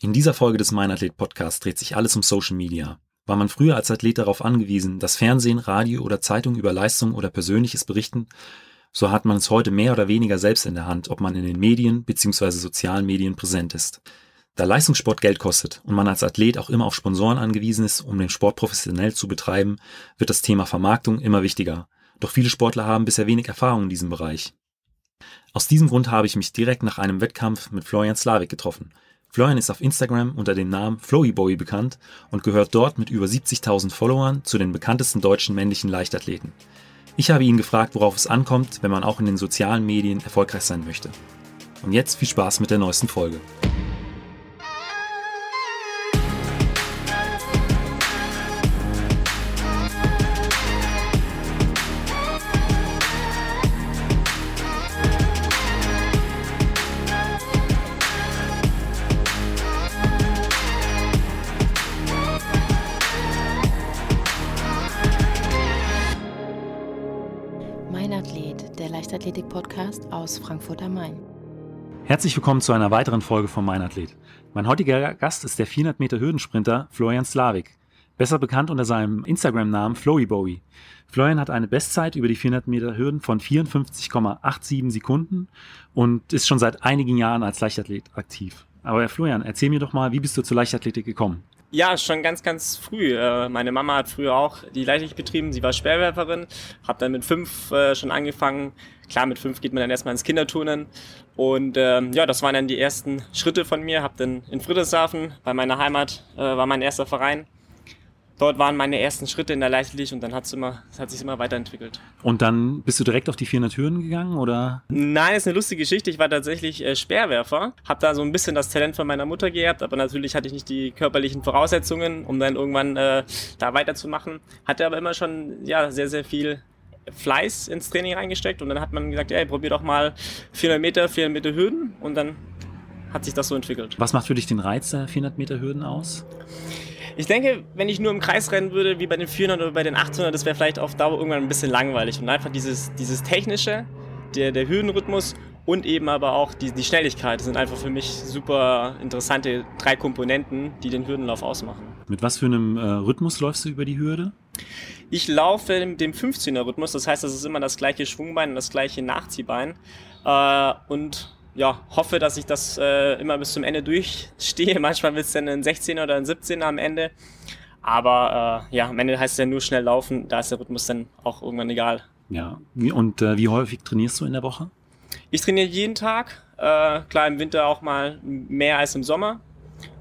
In dieser Folge des Meinathlet Podcasts dreht sich alles um Social Media. War man früher als Athlet darauf angewiesen, dass Fernsehen, Radio oder Zeitung über Leistung oder Persönliches berichten, so hat man es heute mehr oder weniger selbst in der Hand, ob man in den Medien bzw. sozialen Medien präsent ist. Da Leistungssport Geld kostet und man als Athlet auch immer auf Sponsoren angewiesen ist, um den Sport professionell zu betreiben, wird das Thema Vermarktung immer wichtiger. Doch viele Sportler haben bisher wenig Erfahrung in diesem Bereich. Aus diesem Grund habe ich mich direkt nach einem Wettkampf mit Florian Slavik getroffen – Florian ist auf Instagram unter dem Namen Flowyboy bekannt und gehört dort mit über 70.000 Followern zu den bekanntesten deutschen männlichen Leichtathleten. Ich habe ihn gefragt, worauf es ankommt, wenn man auch in den sozialen Medien erfolgreich sein möchte. Und jetzt viel Spaß mit der neuesten Folge. Aus Frankfurt am Main. Herzlich willkommen zu einer weiteren Folge von Mein Athlet. Mein heutiger Gast ist der 400 Meter Hürdensprinter Florian Slavik, besser bekannt unter seinem Instagram-Namen Flowybowie. Florian hat eine Bestzeit über die 400 Meter Hürden von 54,87 Sekunden und ist schon seit einigen Jahren als Leichtathlet aktiv. Aber Florian, erzähl mir doch mal, wie bist du zur Leichtathletik gekommen? Ja, schon ganz, ganz früh. Äh, meine Mama hat früher auch die Leichtathletik betrieben. Sie war Speerwerferin, Hab dann mit fünf äh, schon angefangen. Klar, mit fünf geht man dann erstmal ins Kinderturnen. Und ähm, ja, das waren dann die ersten Schritte von mir. Hab dann in Friedrichshafen, bei meiner Heimat, äh, war mein erster Verein dort waren meine ersten Schritte in der Leichtathletik und dann hat's immer, es hat sich immer weiterentwickelt. Und dann bist du direkt auf die 400 Hürden gegangen oder? Nein, ist eine lustige Geschichte. Ich war tatsächlich äh, Speerwerfer, habe da so ein bisschen das Talent von meiner Mutter gehabt, aber natürlich hatte ich nicht die körperlichen Voraussetzungen, um dann irgendwann äh, da weiterzumachen. Hatte aber immer schon ja sehr sehr viel Fleiß ins Training reingesteckt und dann hat man gesagt, ey, probier doch mal 400 Meter, 400 Meter Hürden und dann hat sich das so entwickelt. Was macht für dich den Reiz der 400 Meter Hürden aus? Ich denke, wenn ich nur im Kreis rennen würde, wie bei den 400 oder bei den 800, das wäre vielleicht auf Dauer irgendwann ein bisschen langweilig. Und einfach dieses, dieses Technische, der, der Hürdenrhythmus und eben aber auch die, die Schnelligkeit sind einfach für mich super interessante drei Komponenten, die den Hürdenlauf ausmachen. Mit was für einem äh, Rhythmus läufst du über die Hürde? Ich laufe mit dem 15er Rhythmus, das heißt, das ist immer das gleiche Schwungbein und das gleiche Nachziehbein. Äh, und ja, hoffe, dass ich das äh, immer bis zum Ende durchstehe. Manchmal wird es dann ein 16er oder ein 17er am Ende. Aber äh, ja, am Ende heißt es ja nur schnell laufen, da ist der Rhythmus dann auch irgendwann egal. Ja, und äh, wie häufig trainierst du in der Woche? Ich trainiere jeden Tag. Äh, klar, im Winter auch mal mehr als im Sommer,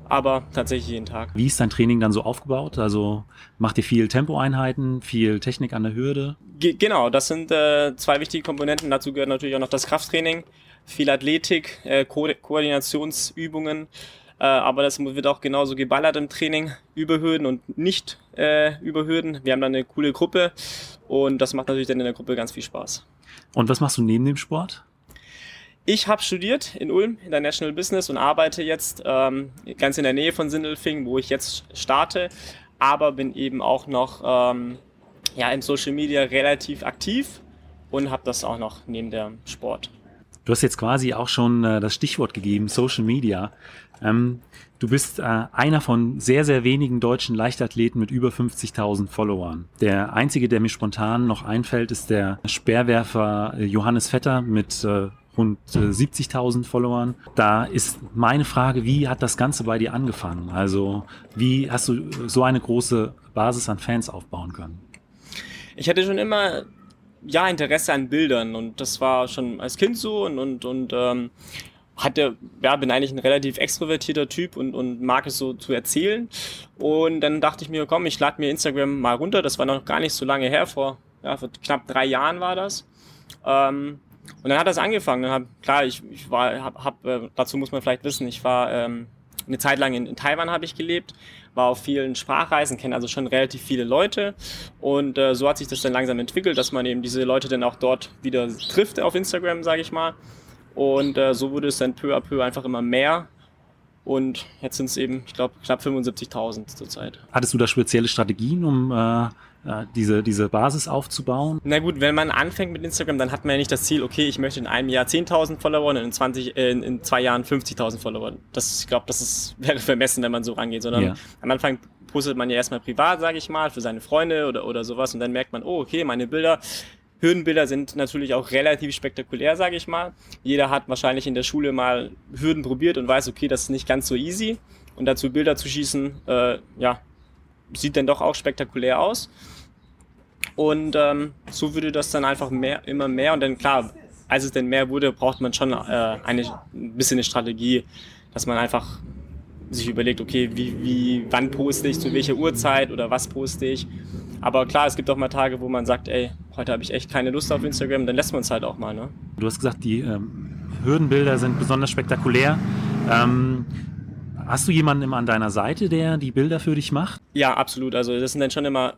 aber tatsächlich jeden Tag. Wie ist dein Training dann so aufgebaut? Also macht ihr viel Tempoeinheiten, viel Technik an der Hürde? Ge genau, das sind äh, zwei wichtige Komponenten. Dazu gehört natürlich auch noch das Krafttraining viel Athletik, äh, Ko Koordinationsübungen. Äh, aber das wird auch genauso geballert im Training über Hürden und nicht äh, über Hürden. Wir haben dann eine coole Gruppe und das macht natürlich dann in der Gruppe ganz viel Spaß. Und was machst du neben dem Sport? Ich habe studiert in Ulm, International Business und arbeite jetzt ähm, ganz in der Nähe von Sindelfing, wo ich jetzt starte, aber bin eben auch noch ähm, ja, im Social Media relativ aktiv und habe das auch noch neben dem Sport. Du hast jetzt quasi auch schon äh, das Stichwort gegeben, Social Media. Ähm, du bist äh, einer von sehr, sehr wenigen deutschen Leichtathleten mit über 50.000 Followern. Der einzige, der mir spontan noch einfällt, ist der Speerwerfer äh, Johannes Vetter mit äh, rund 70.000 äh, Followern. Da ist meine Frage, wie hat das Ganze bei dir angefangen? Also wie hast du so eine große Basis an Fans aufbauen können? Ich hatte schon immer ja, Interesse an Bildern und das war schon als Kind so und, und, und ähm, hatte, ja, bin eigentlich ein relativ extrovertierter Typ und, und mag es so zu erzählen. Und dann dachte ich mir, komm, ich lade mir Instagram mal runter. Das war noch gar nicht so lange her, vor, ja, vor knapp drei Jahren war das. Ähm, und dann hat das angefangen. Hab, klar, ich, ich war, hab, hab, äh, dazu muss man vielleicht wissen, ich war ähm, eine Zeit lang in, in Taiwan habe ich gelebt, war auf vielen Sprachreisen, kenne also schon relativ viele Leute und äh, so hat sich das dann langsam entwickelt, dass man eben diese Leute dann auch dort wieder trifft auf Instagram, sage ich mal. Und äh, so wurde es dann peu à peu einfach immer mehr. Und jetzt sind es eben, ich glaube, knapp 75.000 zurzeit. Hattest du da spezielle Strategien, um äh, diese, diese Basis aufzubauen? Na gut, wenn man anfängt mit Instagram, dann hat man ja nicht das Ziel, okay, ich möchte in einem Jahr 10.000 Follower und in, 20, äh, in zwei Jahren 50.000 Follower. Das, ich glaube, das ist, wäre vermessen, wenn man so rangeht, sondern ja. am Anfang postet man ja erstmal privat, sage ich mal, für seine Freunde oder, oder sowas und dann merkt man, oh, okay, meine Bilder Hürdenbilder sind natürlich auch relativ spektakulär, sage ich mal. Jeder hat wahrscheinlich in der Schule mal Hürden probiert und weiß, okay, das ist nicht ganz so easy. Und dazu Bilder zu schießen, äh, ja, sieht dann doch auch spektakulär aus. Und ähm, so würde das dann einfach mehr, immer mehr. Und dann klar, als es denn mehr wurde, braucht man schon äh, eine, ein bisschen eine Strategie, dass man einfach sich überlegt, okay, wie, wie, wann poste ich, zu welcher Uhrzeit oder was poste ich. Aber klar, es gibt auch mal Tage, wo man sagt, ey, heute habe ich echt keine Lust auf Instagram, dann lässt man es halt auch mal. Ne? Du hast gesagt, die ähm, Hürdenbilder sind besonders spektakulär. Ähm, hast du jemanden immer an deiner Seite, der die Bilder für dich macht? Ja, absolut. Also das sind dann schon immer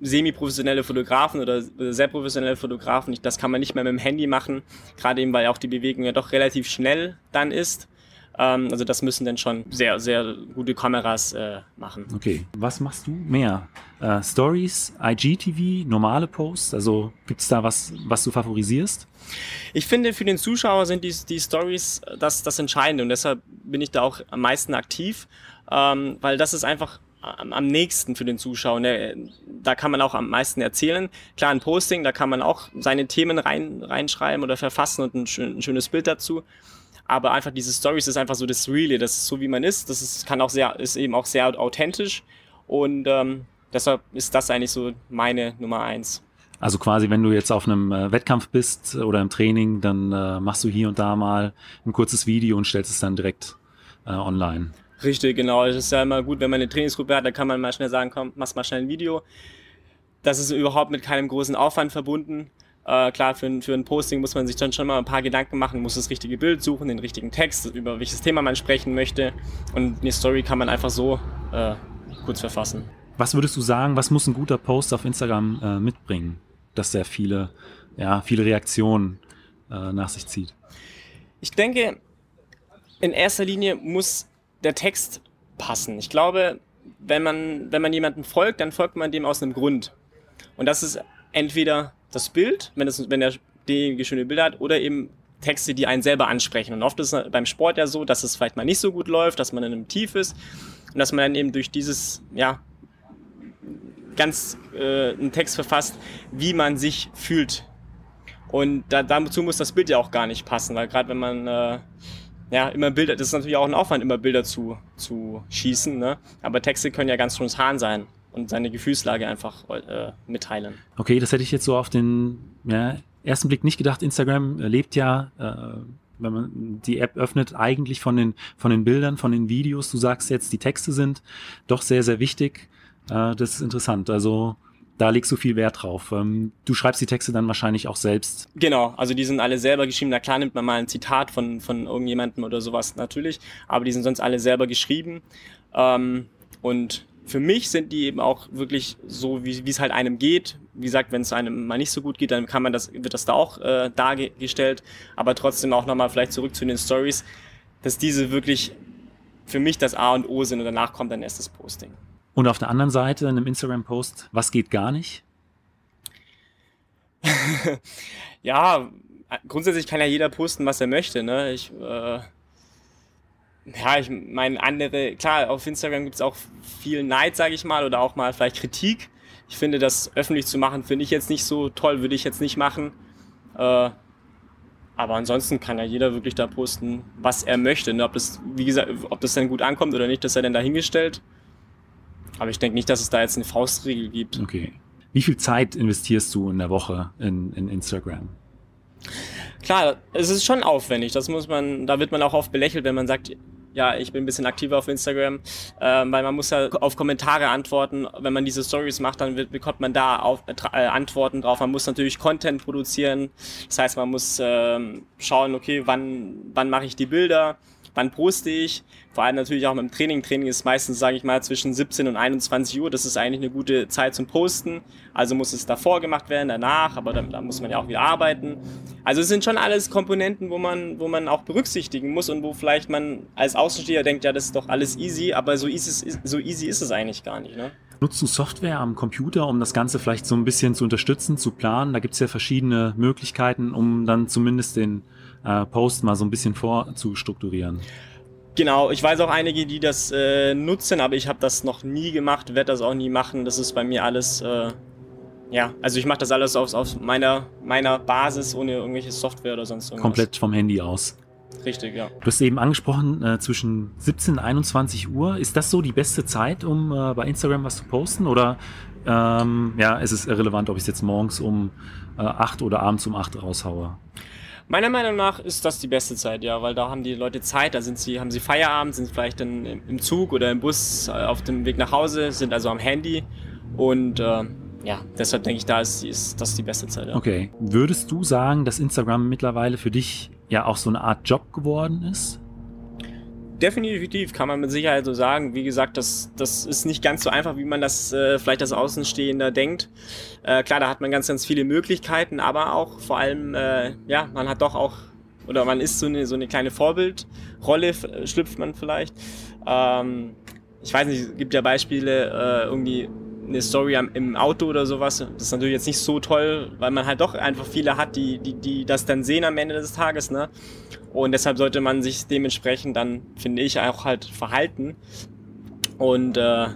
semi-professionelle Fotografen oder sehr professionelle Fotografen. Das kann man nicht mehr mit dem Handy machen, gerade eben, weil auch die Bewegung ja doch relativ schnell dann ist. Ähm, also das müssen dann schon sehr, sehr gute Kameras äh, machen. Okay. Was machst du mehr? Äh, Stories, IGTV, normale Posts? Also gibt es da was, was du favorisierst? Ich finde, für den Zuschauer sind die, die Stories das, das Entscheidende und deshalb bin ich da auch am meisten aktiv, ähm, weil das ist einfach am, am nächsten für den Zuschauer. Der, da kann man auch am meisten erzählen. Klar, ein Posting, da kann man auch seine Themen rein, reinschreiben oder verfassen und ein, schön, ein schönes Bild dazu aber einfach diese Stories ist einfach so das Reale, das ist so wie man ist, das ist, kann auch sehr, ist eben auch sehr authentisch und ähm, deshalb ist das eigentlich so meine Nummer eins. Also quasi, wenn du jetzt auf einem äh, Wettkampf bist oder im Training, dann äh, machst du hier und da mal ein kurzes Video und stellst es dann direkt äh, online. Richtig, genau. Es ist ja immer gut, wenn man eine Trainingsgruppe hat, dann kann man mal schnell sagen, komm, mach mal schnell ein Video. Das ist überhaupt mit keinem großen Aufwand verbunden. Äh, klar, für, für ein Posting muss man sich dann schon mal ein paar Gedanken machen, muss das richtige Bild suchen, den richtigen Text, über welches Thema man sprechen möchte. Und eine Story kann man einfach so äh, kurz verfassen. Was würdest du sagen, was muss ein guter Post auf Instagram äh, mitbringen, dass er viele, ja, viele Reaktionen äh, nach sich zieht? Ich denke, in erster Linie muss der Text passen. Ich glaube, wenn man, wenn man jemandem folgt, dann folgt man dem aus einem Grund. Und das ist entweder das Bild, wenn, es, wenn der derjenige schöne Bilder hat, oder eben Texte, die einen selber ansprechen. Und oft ist es beim Sport ja so, dass es vielleicht mal nicht so gut läuft, dass man in einem Tief ist und dass man dann eben durch dieses, ja, ganz äh, einen Text verfasst, wie man sich fühlt. Und da, dazu muss das Bild ja auch gar nicht passen, weil gerade wenn man äh, ja immer Bilder, das ist natürlich auch ein Aufwand, immer Bilder zu, zu schießen, ne? aber Texte können ja ganz spontan sein und seine Gefühlslage einfach äh, mitteilen. Okay, das hätte ich jetzt so auf den ja, ersten Blick nicht gedacht. Instagram lebt ja, äh, wenn man die App öffnet, eigentlich von den, von den Bildern, von den Videos. Du sagst jetzt, die Texte sind doch sehr, sehr wichtig. Äh, das ist interessant. Also da legst du viel Wert drauf. Ähm, du schreibst die Texte dann wahrscheinlich auch selbst. Genau, also die sind alle selber geschrieben. Na klar nimmt man mal ein Zitat von, von irgendjemandem oder sowas natürlich, aber die sind sonst alle selber geschrieben. Ähm, und für mich sind die eben auch wirklich so, wie es halt einem geht. Wie gesagt, wenn es einem mal nicht so gut geht, dann kann man das, wird das da auch äh, dargestellt. Aber trotzdem auch nochmal vielleicht zurück zu den Stories, dass diese wirklich für mich das A und O sind und danach kommt dann erst das Posting. Und auf der anderen Seite in einem Instagram-Post, was geht gar nicht? ja, grundsätzlich kann ja jeder posten, was er möchte. Ne? Ich äh, ja, ich meine, andere, klar, auf Instagram gibt es auch viel Neid, sage ich mal, oder auch mal vielleicht Kritik. Ich finde, das öffentlich zu machen, finde ich jetzt nicht so toll, würde ich jetzt nicht machen. Äh, aber ansonsten kann ja jeder wirklich da posten, was er möchte. Ne? Ob das, wie gesagt, ob das dann gut ankommt oder nicht, das sei dann dahingestellt. Aber ich denke nicht, dass es da jetzt eine Faustregel gibt. Okay. Wie viel Zeit investierst du in der Woche in, in Instagram? Klar, es ist schon aufwendig. Das muss man, da wird man auch oft belächelt, wenn man sagt, ja, ich bin ein bisschen aktiver auf Instagram, äh, weil man muss ja auf Kommentare antworten. Wenn man diese Stories macht, dann wird, bekommt man da auf, äh, Antworten drauf. Man muss natürlich Content produzieren. Das heißt, man muss äh, schauen, okay, wann, wann mache ich die Bilder wann poste ich. Vor allem natürlich auch mit dem Training. Training ist meistens, sage ich mal, zwischen 17 und 21 Uhr. Das ist eigentlich eine gute Zeit zum Posten. Also muss es davor gemacht werden, danach, aber da, da muss man ja auch wieder arbeiten. Also es sind schon alles Komponenten, wo man, wo man auch berücksichtigen muss und wo vielleicht man als Außensteher denkt, ja, das ist doch alles easy, aber so easy, so easy ist es eigentlich gar nicht. Ne? Nutzt du Software am Computer, um das Ganze vielleicht so ein bisschen zu unterstützen, zu planen? Da gibt es ja verschiedene Möglichkeiten, um dann zumindest den äh, Post mal so ein bisschen vorzustrukturieren. Genau, ich weiß auch einige, die das äh, nutzen, aber ich habe das noch nie gemacht, werde das auch nie machen. Das ist bei mir alles, äh, ja, also ich mache das alles auf, auf meiner, meiner Basis, ohne irgendwelche Software oder sonst irgendwas. Komplett vom Handy aus. Richtig, ja. Du hast eben angesprochen, äh, zwischen 17 und 21 Uhr. Ist das so die beste Zeit, um äh, bei Instagram was zu posten? Oder ähm, ja, ist es irrelevant, ob ich es jetzt morgens um äh, 8 oder abends um 8 raushaue? Meiner Meinung nach ist das die beste Zeit, ja, weil da haben die Leute Zeit, da sind sie, haben sie Feierabend, sind vielleicht dann im Zug oder im Bus äh, auf dem Weg nach Hause, sind also am Handy und äh, ja, deshalb denke ich, da ist, ist das die beste Zeit. Ja. Okay. Würdest du sagen, dass Instagram mittlerweile für dich ja auch so eine Art Job geworden ist? Definitiv kann man mit Sicherheit so sagen. Wie gesagt, das, das ist nicht ganz so einfach, wie man das äh, vielleicht als Außenstehender denkt. Äh, klar, da hat man ganz, ganz viele Möglichkeiten, aber auch vor allem, äh, ja, man hat doch auch, oder man ist so eine, so eine kleine Vorbildrolle, schlüpft man vielleicht. Ähm, ich weiß nicht, es gibt ja Beispiele, äh, irgendwie eine Story im Auto oder sowas. Das ist natürlich jetzt nicht so toll, weil man halt doch einfach viele hat, die, die, die das dann sehen am Ende des Tages, ne? Und deshalb sollte man sich dementsprechend dann, finde ich, auch halt verhalten. Und äh,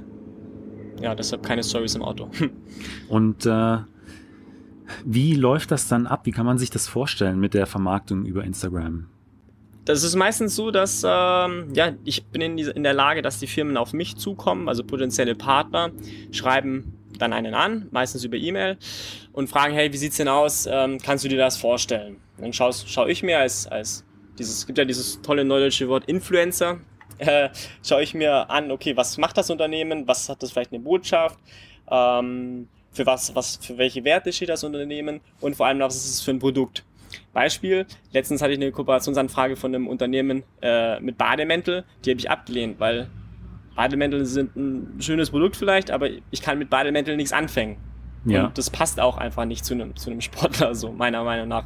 ja, deshalb keine Stories im Auto. Und äh, wie läuft das dann ab? Wie kann man sich das vorstellen mit der Vermarktung über Instagram? Das ist meistens so, dass ähm, ja, ich bin in, die, in der Lage, dass die Firmen auf mich zukommen, also potenzielle Partner, schreiben dann einen an, meistens über E-Mail und fragen, hey, wie sieht's denn aus? Ähm, kannst du dir das vorstellen? dann schaue schau ich mir als, als dieses, gibt ja dieses tolle neudeutsche Wort Influencer, äh, schaue ich mir an, okay, was macht das Unternehmen, was hat das vielleicht eine Botschaft, ähm, für was, was, für welche Werte steht das Unternehmen und vor allem, was ist es für ein Produkt. Beispiel, letztens hatte ich eine Kooperationsanfrage von einem Unternehmen äh, mit Bademäntel, die habe ich abgelehnt, weil Bademäntel sind ein schönes Produkt vielleicht, aber ich kann mit Bademäntel nichts anfangen. Ja. Und das passt auch einfach nicht zu einem, zu einem Sportler, so meiner Meinung nach.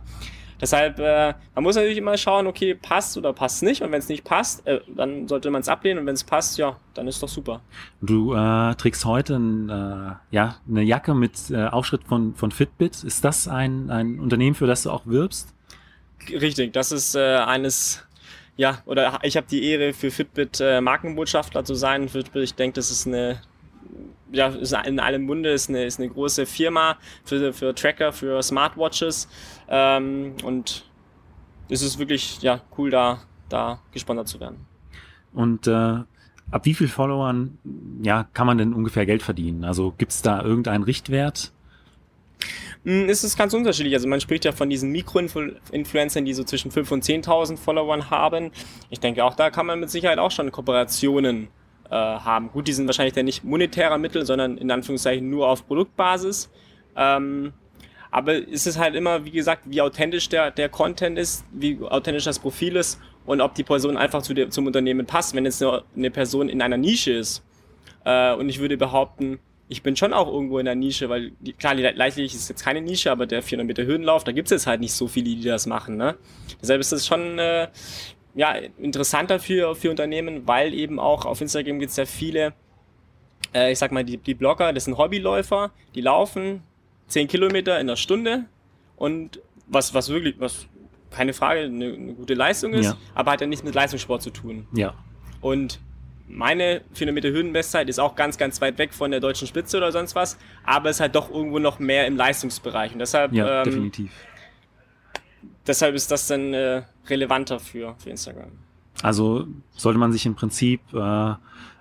Deshalb, äh, man muss natürlich immer schauen, okay, passt oder passt nicht. Und wenn es nicht passt, äh, dann sollte man es ablehnen. Und wenn es passt, ja, dann ist doch super. Du äh, trägst heute ein, äh, ja, eine Jacke mit äh, Aufschritt von, von Fitbit. Ist das ein, ein Unternehmen, für das du auch wirbst? Richtig, das ist äh, eines ja, oder ich habe die Ehre, für Fitbit äh, Markenbotschafter zu sein. Fitbit, ich denke, das ist eine ja, ist in allem Munde, ist eine, ist eine große Firma für, für Tracker, für Smartwatches. Ähm, und es ist wirklich ja, cool, da, da gesponsert zu werden. Und äh, ab wie viel Followern ja, kann man denn ungefähr Geld verdienen? Also gibt es da irgendeinen Richtwert? Hm, es ist ganz unterschiedlich. Also man spricht ja von diesen Mikroinfluencern, die so zwischen 5.000 und 10.000 Followern haben. Ich denke, auch da kann man mit Sicherheit auch schon Kooperationen äh, haben. Gut, die sind wahrscheinlich dann nicht monetärer Mittel, sondern in Anführungszeichen nur auf Produktbasis. Ähm, aber es ist halt immer, wie gesagt, wie authentisch der, der Content ist, wie authentisch das Profil ist und ob die Person einfach zu der, zum Unternehmen passt. Wenn jetzt eine, eine Person in einer Nische ist äh, und ich würde behaupten, ich bin schon auch irgendwo in der Nische, weil die, klar, die Leichtathletik ist jetzt keine Nische, aber der 400 Meter Höhenlauf, da gibt es jetzt halt nicht so viele, die das machen. Ne? Deshalb ist das schon äh, ja, interessanter für, für Unternehmen, weil eben auch auf Instagram gibt es ja viele, äh, ich sag mal, die, die Blogger, das sind Hobbyläufer, die laufen 10 Kilometer in der Stunde und was, was wirklich, was keine Frage, eine, eine gute Leistung ist, ja. aber hat ja nichts mit Leistungssport zu tun. Ja. Und meine 400 Meter Höhenbestzeit ist auch ganz, ganz weit weg von der deutschen Spitze oder sonst was, aber ist halt doch irgendwo noch mehr im Leistungsbereich. Und deshalb ja, ähm, definitiv deshalb ist das dann äh, relevanter für, für Instagram. Also sollte man sich im Prinzip äh,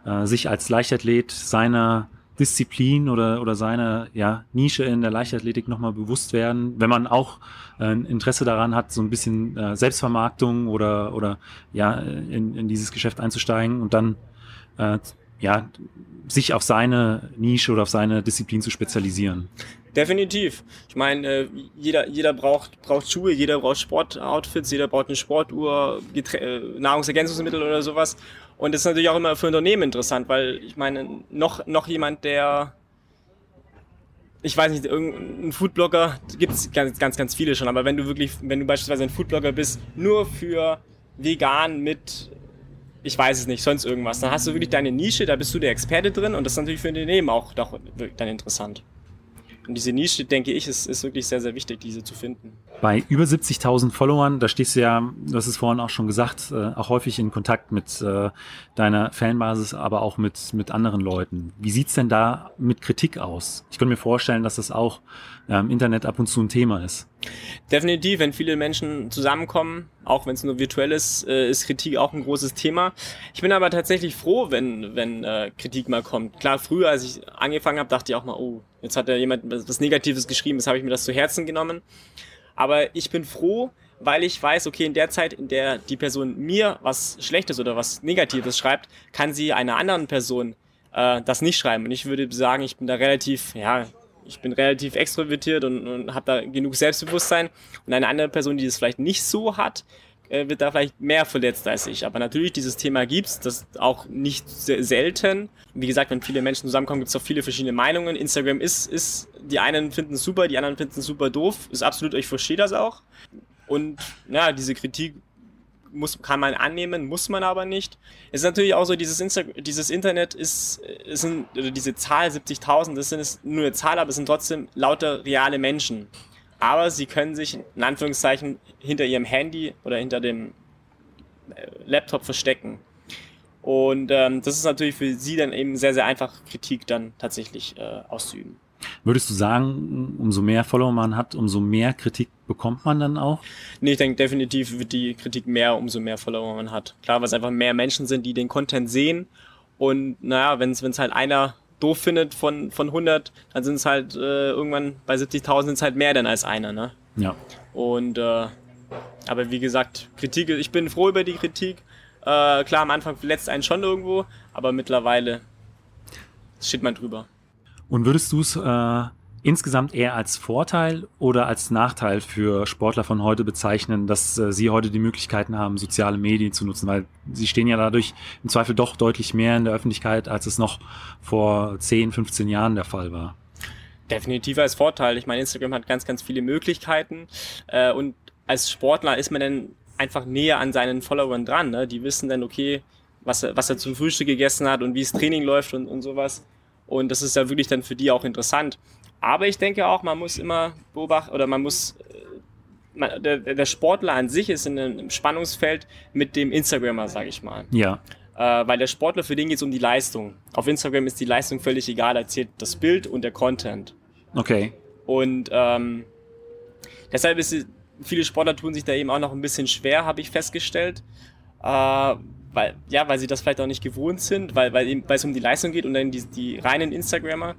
äh, sich als Leichtathlet seiner Disziplin oder, oder seiner ja, Nische in der Leichtathletik nochmal bewusst werden, wenn man auch äh, ein Interesse daran hat, so ein bisschen äh, Selbstvermarktung oder, oder ja, in, in dieses Geschäft einzusteigen und dann äh, ja, sich auf seine Nische oder auf seine Disziplin zu spezialisieren. Definitiv. Ich meine, äh, jeder, jeder braucht, braucht Schuhe, jeder braucht Sportoutfits, jeder braucht eine Sportuhr, Geträ äh, Nahrungsergänzungsmittel oder sowas. Und das ist natürlich auch immer für Unternehmen interessant, weil ich meine, noch, noch jemand, der, ich weiß nicht, irgendein Foodblogger, gibt es ganz, ganz, ganz viele schon, aber wenn du wirklich, wenn du beispielsweise ein Foodblogger bist, nur für vegan mit, ich weiß es nicht, sonst irgendwas, dann hast du wirklich deine Nische, da bist du der Experte drin und das ist natürlich für Unternehmen auch doch, dann interessant. Und diese Nische, denke ich, ist, ist wirklich sehr, sehr wichtig, diese zu finden. Bei über 70.000 Followern, da stehst du ja, du hast es vorhin auch schon gesagt, äh, auch häufig in Kontakt mit äh, deiner Fanbasis, aber auch mit, mit anderen Leuten. Wie sieht's denn da mit Kritik aus? Ich könnte mir vorstellen, dass das auch äh, im Internet ab und zu ein Thema ist. Definitiv, wenn viele Menschen zusammenkommen, auch wenn es nur virtuell ist, äh, ist Kritik auch ein großes Thema. Ich bin aber tatsächlich froh, wenn, wenn äh, Kritik mal kommt. Klar, früher, als ich angefangen habe, dachte ich auch mal, oh, jetzt hat da jemand was Negatives geschrieben, jetzt habe ich mir das zu Herzen genommen. Aber ich bin froh, weil ich weiß, okay, in der Zeit, in der die Person mir was Schlechtes oder was Negatives schreibt, kann sie einer anderen Person äh, das nicht schreiben. Und ich würde sagen, ich bin da relativ, ja, ich bin relativ extrovertiert und, und habe da genug Selbstbewusstsein. Und eine andere Person, die das vielleicht nicht so hat, äh, wird da vielleicht mehr verletzt als ich. Aber natürlich, dieses Thema gibt's, das auch nicht selten. Wie gesagt, wenn viele Menschen zusammenkommen, gibt's auch viele verschiedene Meinungen. Instagram ist, ist, die einen finden es super, die anderen finden es super doof. Ist absolut, ich verstehe das auch. Und ja, diese Kritik muss, kann man annehmen, muss man aber nicht. Es ist natürlich auch so, dieses, Insta dieses Internet ist, ist ein, oder diese Zahl 70.000, das sind nur eine Zahl, aber es sind trotzdem lauter reale Menschen. Aber sie können sich in Anführungszeichen hinter ihrem Handy oder hinter dem äh, Laptop verstecken. Und ähm, das ist natürlich für sie dann eben sehr, sehr einfach, Kritik dann tatsächlich äh, auszuüben. Würdest du sagen, umso mehr Follower man hat, umso mehr Kritik bekommt man dann auch? Nee, ich denke definitiv wird die Kritik mehr, umso mehr Follower man hat. Klar, weil es einfach mehr Menschen sind, die den Content sehen. Und naja, wenn es halt einer doof findet von, von 100, dann sind es halt äh, irgendwann bei 70.000 sind es halt mehr denn als einer. Ne? Ja. Und äh, aber wie gesagt, Kritik, ich bin froh über die Kritik. Äh, klar, am Anfang verletzt einen schon irgendwo, aber mittlerweile steht man drüber. Und würdest du es äh, insgesamt eher als Vorteil oder als Nachteil für Sportler von heute bezeichnen, dass äh, sie heute die Möglichkeiten haben, soziale Medien zu nutzen? Weil sie stehen ja dadurch im Zweifel doch deutlich mehr in der Öffentlichkeit, als es noch vor 10, 15 Jahren der Fall war. Definitiv als Vorteil. Ich meine, Instagram hat ganz, ganz viele Möglichkeiten äh, und als Sportler ist man dann einfach näher an seinen Followern dran. Ne? Die wissen dann, okay, was er, was er zum Frühstück gegessen hat und wie das Training läuft und, und sowas. Und das ist ja wirklich dann für die auch interessant. Aber ich denke auch, man muss immer beobachten oder man muss äh, der, der, Sportler an sich ist in einem Spannungsfeld mit dem Instagrammer, sage ich mal. Ja. Äh, weil der Sportler, für den geht es um die Leistung. Auf Instagram ist die Leistung völlig egal, da zählt das Bild und der Content. Okay. Und ähm, deshalb ist viele Sportler tun sich da eben auch noch ein bisschen schwer, habe ich festgestellt. Äh, weil, ja, weil sie das vielleicht auch nicht gewohnt sind, weil, weil, eben, weil es um die Leistung geht und dann die, die reinen Instagrammer,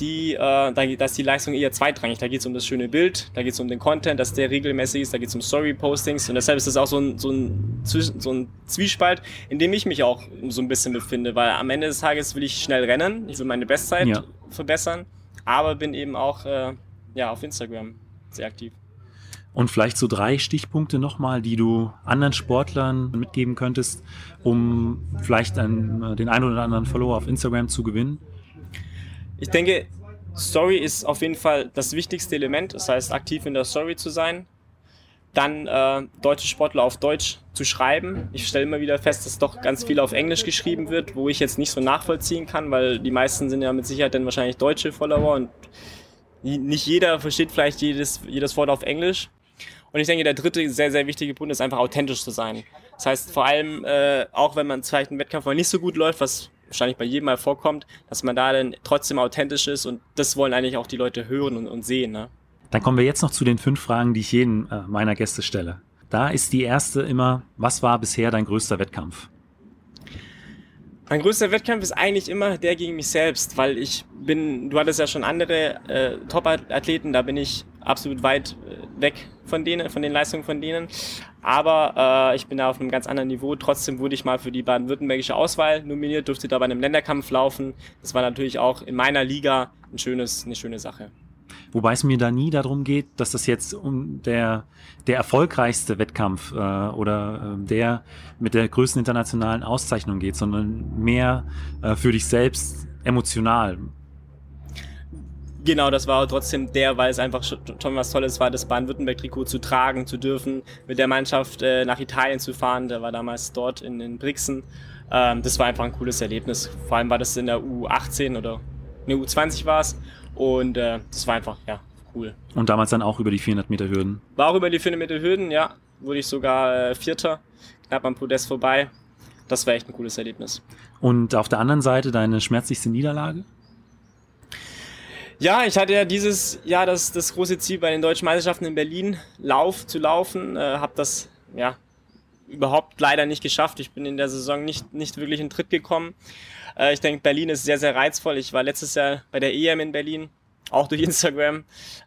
die, äh, da, da ist die Leistung eher zweitrangig. Da geht es um das schöne Bild, da geht es um den Content, dass der regelmäßig ist, da geht es um Story-Postings und deshalb ist das auch so ein, so, ein, so ein Zwiespalt, in dem ich mich auch so ein bisschen befinde, weil am Ende des Tages will ich schnell rennen, ich will meine Bestzeit ja. verbessern, aber bin eben auch äh, ja, auf Instagram sehr aktiv. Und vielleicht so drei Stichpunkte nochmal, die du anderen Sportlern mitgeben könntest, um vielleicht einen, den einen oder anderen Follower auf Instagram zu gewinnen? Ich denke, Story ist auf jeden Fall das wichtigste Element. Das heißt, aktiv in der Story zu sein. Dann äh, deutsche Sportler auf Deutsch zu schreiben. Ich stelle immer wieder fest, dass doch ganz viel auf Englisch geschrieben wird, wo ich jetzt nicht so nachvollziehen kann, weil die meisten sind ja mit Sicherheit dann wahrscheinlich deutsche Follower und nicht jeder versteht vielleicht jedes, jedes Wort auf Englisch. Und ich denke, der dritte sehr, sehr wichtige Punkt ist einfach authentisch zu sein. Das heißt, vor allem, äh, auch wenn man vielleicht einen Wettkampf mal nicht so gut läuft, was wahrscheinlich bei jedem mal vorkommt, dass man da dann trotzdem authentisch ist und das wollen eigentlich auch die Leute hören und, und sehen. Ne? Dann kommen wir jetzt noch zu den fünf Fragen, die ich jedem äh, meiner Gäste stelle. Da ist die erste immer, was war bisher dein größter Wettkampf? Mein größter Wettkampf ist eigentlich immer der gegen mich selbst, weil ich bin, du hattest ja schon andere äh, Top-Athleten, da bin ich absolut weit äh, weg von denen, von den Leistungen von denen. Aber äh, ich bin da auf einem ganz anderen Niveau. Trotzdem wurde ich mal für die baden-württembergische Auswahl nominiert, durfte da bei einem Länderkampf laufen. Das war natürlich auch in meiner Liga ein schönes, eine schöne Sache. Wobei es mir da nie darum geht, dass das jetzt um der, der erfolgreichste Wettkampf äh, oder äh, der mit der größten internationalen Auszeichnung geht, sondern mehr äh, für dich selbst emotional. Genau, das war trotzdem der, weil es einfach schon was Tolles war, das Baden-Württemberg-Trikot zu tragen, zu dürfen, mit der Mannschaft äh, nach Italien zu fahren. Der war damals dort in, in Brixen. Ähm, das war einfach ein cooles Erlebnis. Vor allem war das in der U18 oder eine U20 war es. Und äh, das war einfach, ja, cool. Und damals dann auch über die 400 Meter Hürden? War auch über die 400 Meter Hürden, ja. Wurde ich sogar äh, Vierter, knapp am Podest vorbei. Das war echt ein cooles Erlebnis. Und auf der anderen Seite deine schmerzlichste Niederlage? Ja, ich hatte ja dieses Jahr das, das große Ziel bei den deutschen Meisterschaften in Berlin, Lauf zu laufen. Äh, habe das ja überhaupt leider nicht geschafft. Ich bin in der Saison nicht, nicht wirklich in Tritt gekommen. Äh, ich denke, Berlin ist sehr, sehr reizvoll. Ich war letztes Jahr bei der EM in Berlin, auch durch Instagram.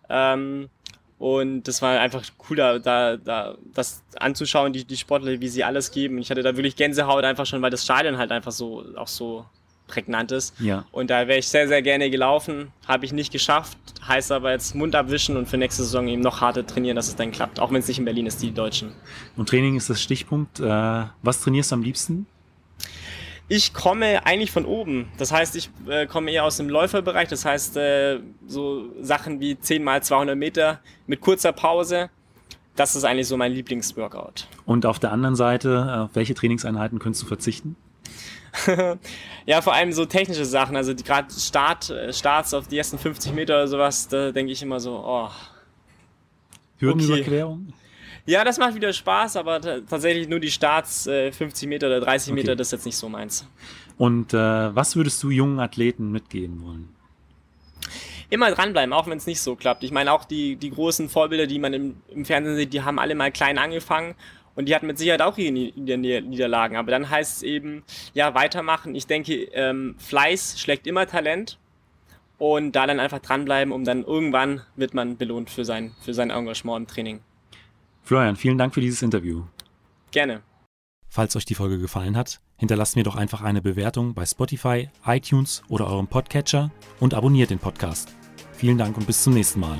Ähm, und das war einfach cool, da, da, da das anzuschauen, die, die Sportler, wie sie alles geben. Ich hatte da wirklich Gänsehaut einfach schon, weil das Stadion halt einfach so auch so prägnant ist. Ja. Und da wäre ich sehr, sehr gerne gelaufen. Habe ich nicht geschafft. Heißt aber jetzt Mund abwischen und für nächste Saison eben noch harter trainieren, dass es dann klappt. Auch wenn es nicht in Berlin ist, die Deutschen. Und Training ist das Stichpunkt. Äh, was trainierst du am liebsten? Ich komme eigentlich von oben. Das heißt, ich äh, komme eher aus dem Läuferbereich. Das heißt, äh, so Sachen wie 10 mal 200 Meter mit kurzer Pause. Das ist eigentlich so mein Lieblingsworkout. Und auf der anderen Seite, auf welche Trainingseinheiten könntest du verzichten? ja, vor allem so technische Sachen, also gerade Start, äh, Starts auf die ersten 50 Meter oder sowas, da denke ich immer so, oh. Hürdenüberquerung? Okay. Ja, das macht wieder Spaß, aber tatsächlich nur die Starts, äh, 50 Meter oder 30 okay. Meter, das ist jetzt nicht so meins. Und äh, was würdest du jungen Athleten mitgeben wollen? Immer dranbleiben, auch wenn es nicht so klappt. Ich meine, auch die, die großen Vorbilder, die man im, im Fernsehen sieht, die haben alle mal klein angefangen und die hatten mit Sicherheit auch ihre Niederlagen. Aber dann heißt es eben, ja, weitermachen. Ich denke, ähm, Fleiß schlägt immer Talent. Und da dann einfach dranbleiben, um dann irgendwann wird man belohnt für sein, für sein Engagement im Training. Florian, vielen Dank für dieses Interview. Gerne. Falls euch die Folge gefallen hat, hinterlasst mir doch einfach eine Bewertung bei Spotify, iTunes oder eurem Podcatcher und abonniert den Podcast. Vielen Dank und bis zum nächsten Mal.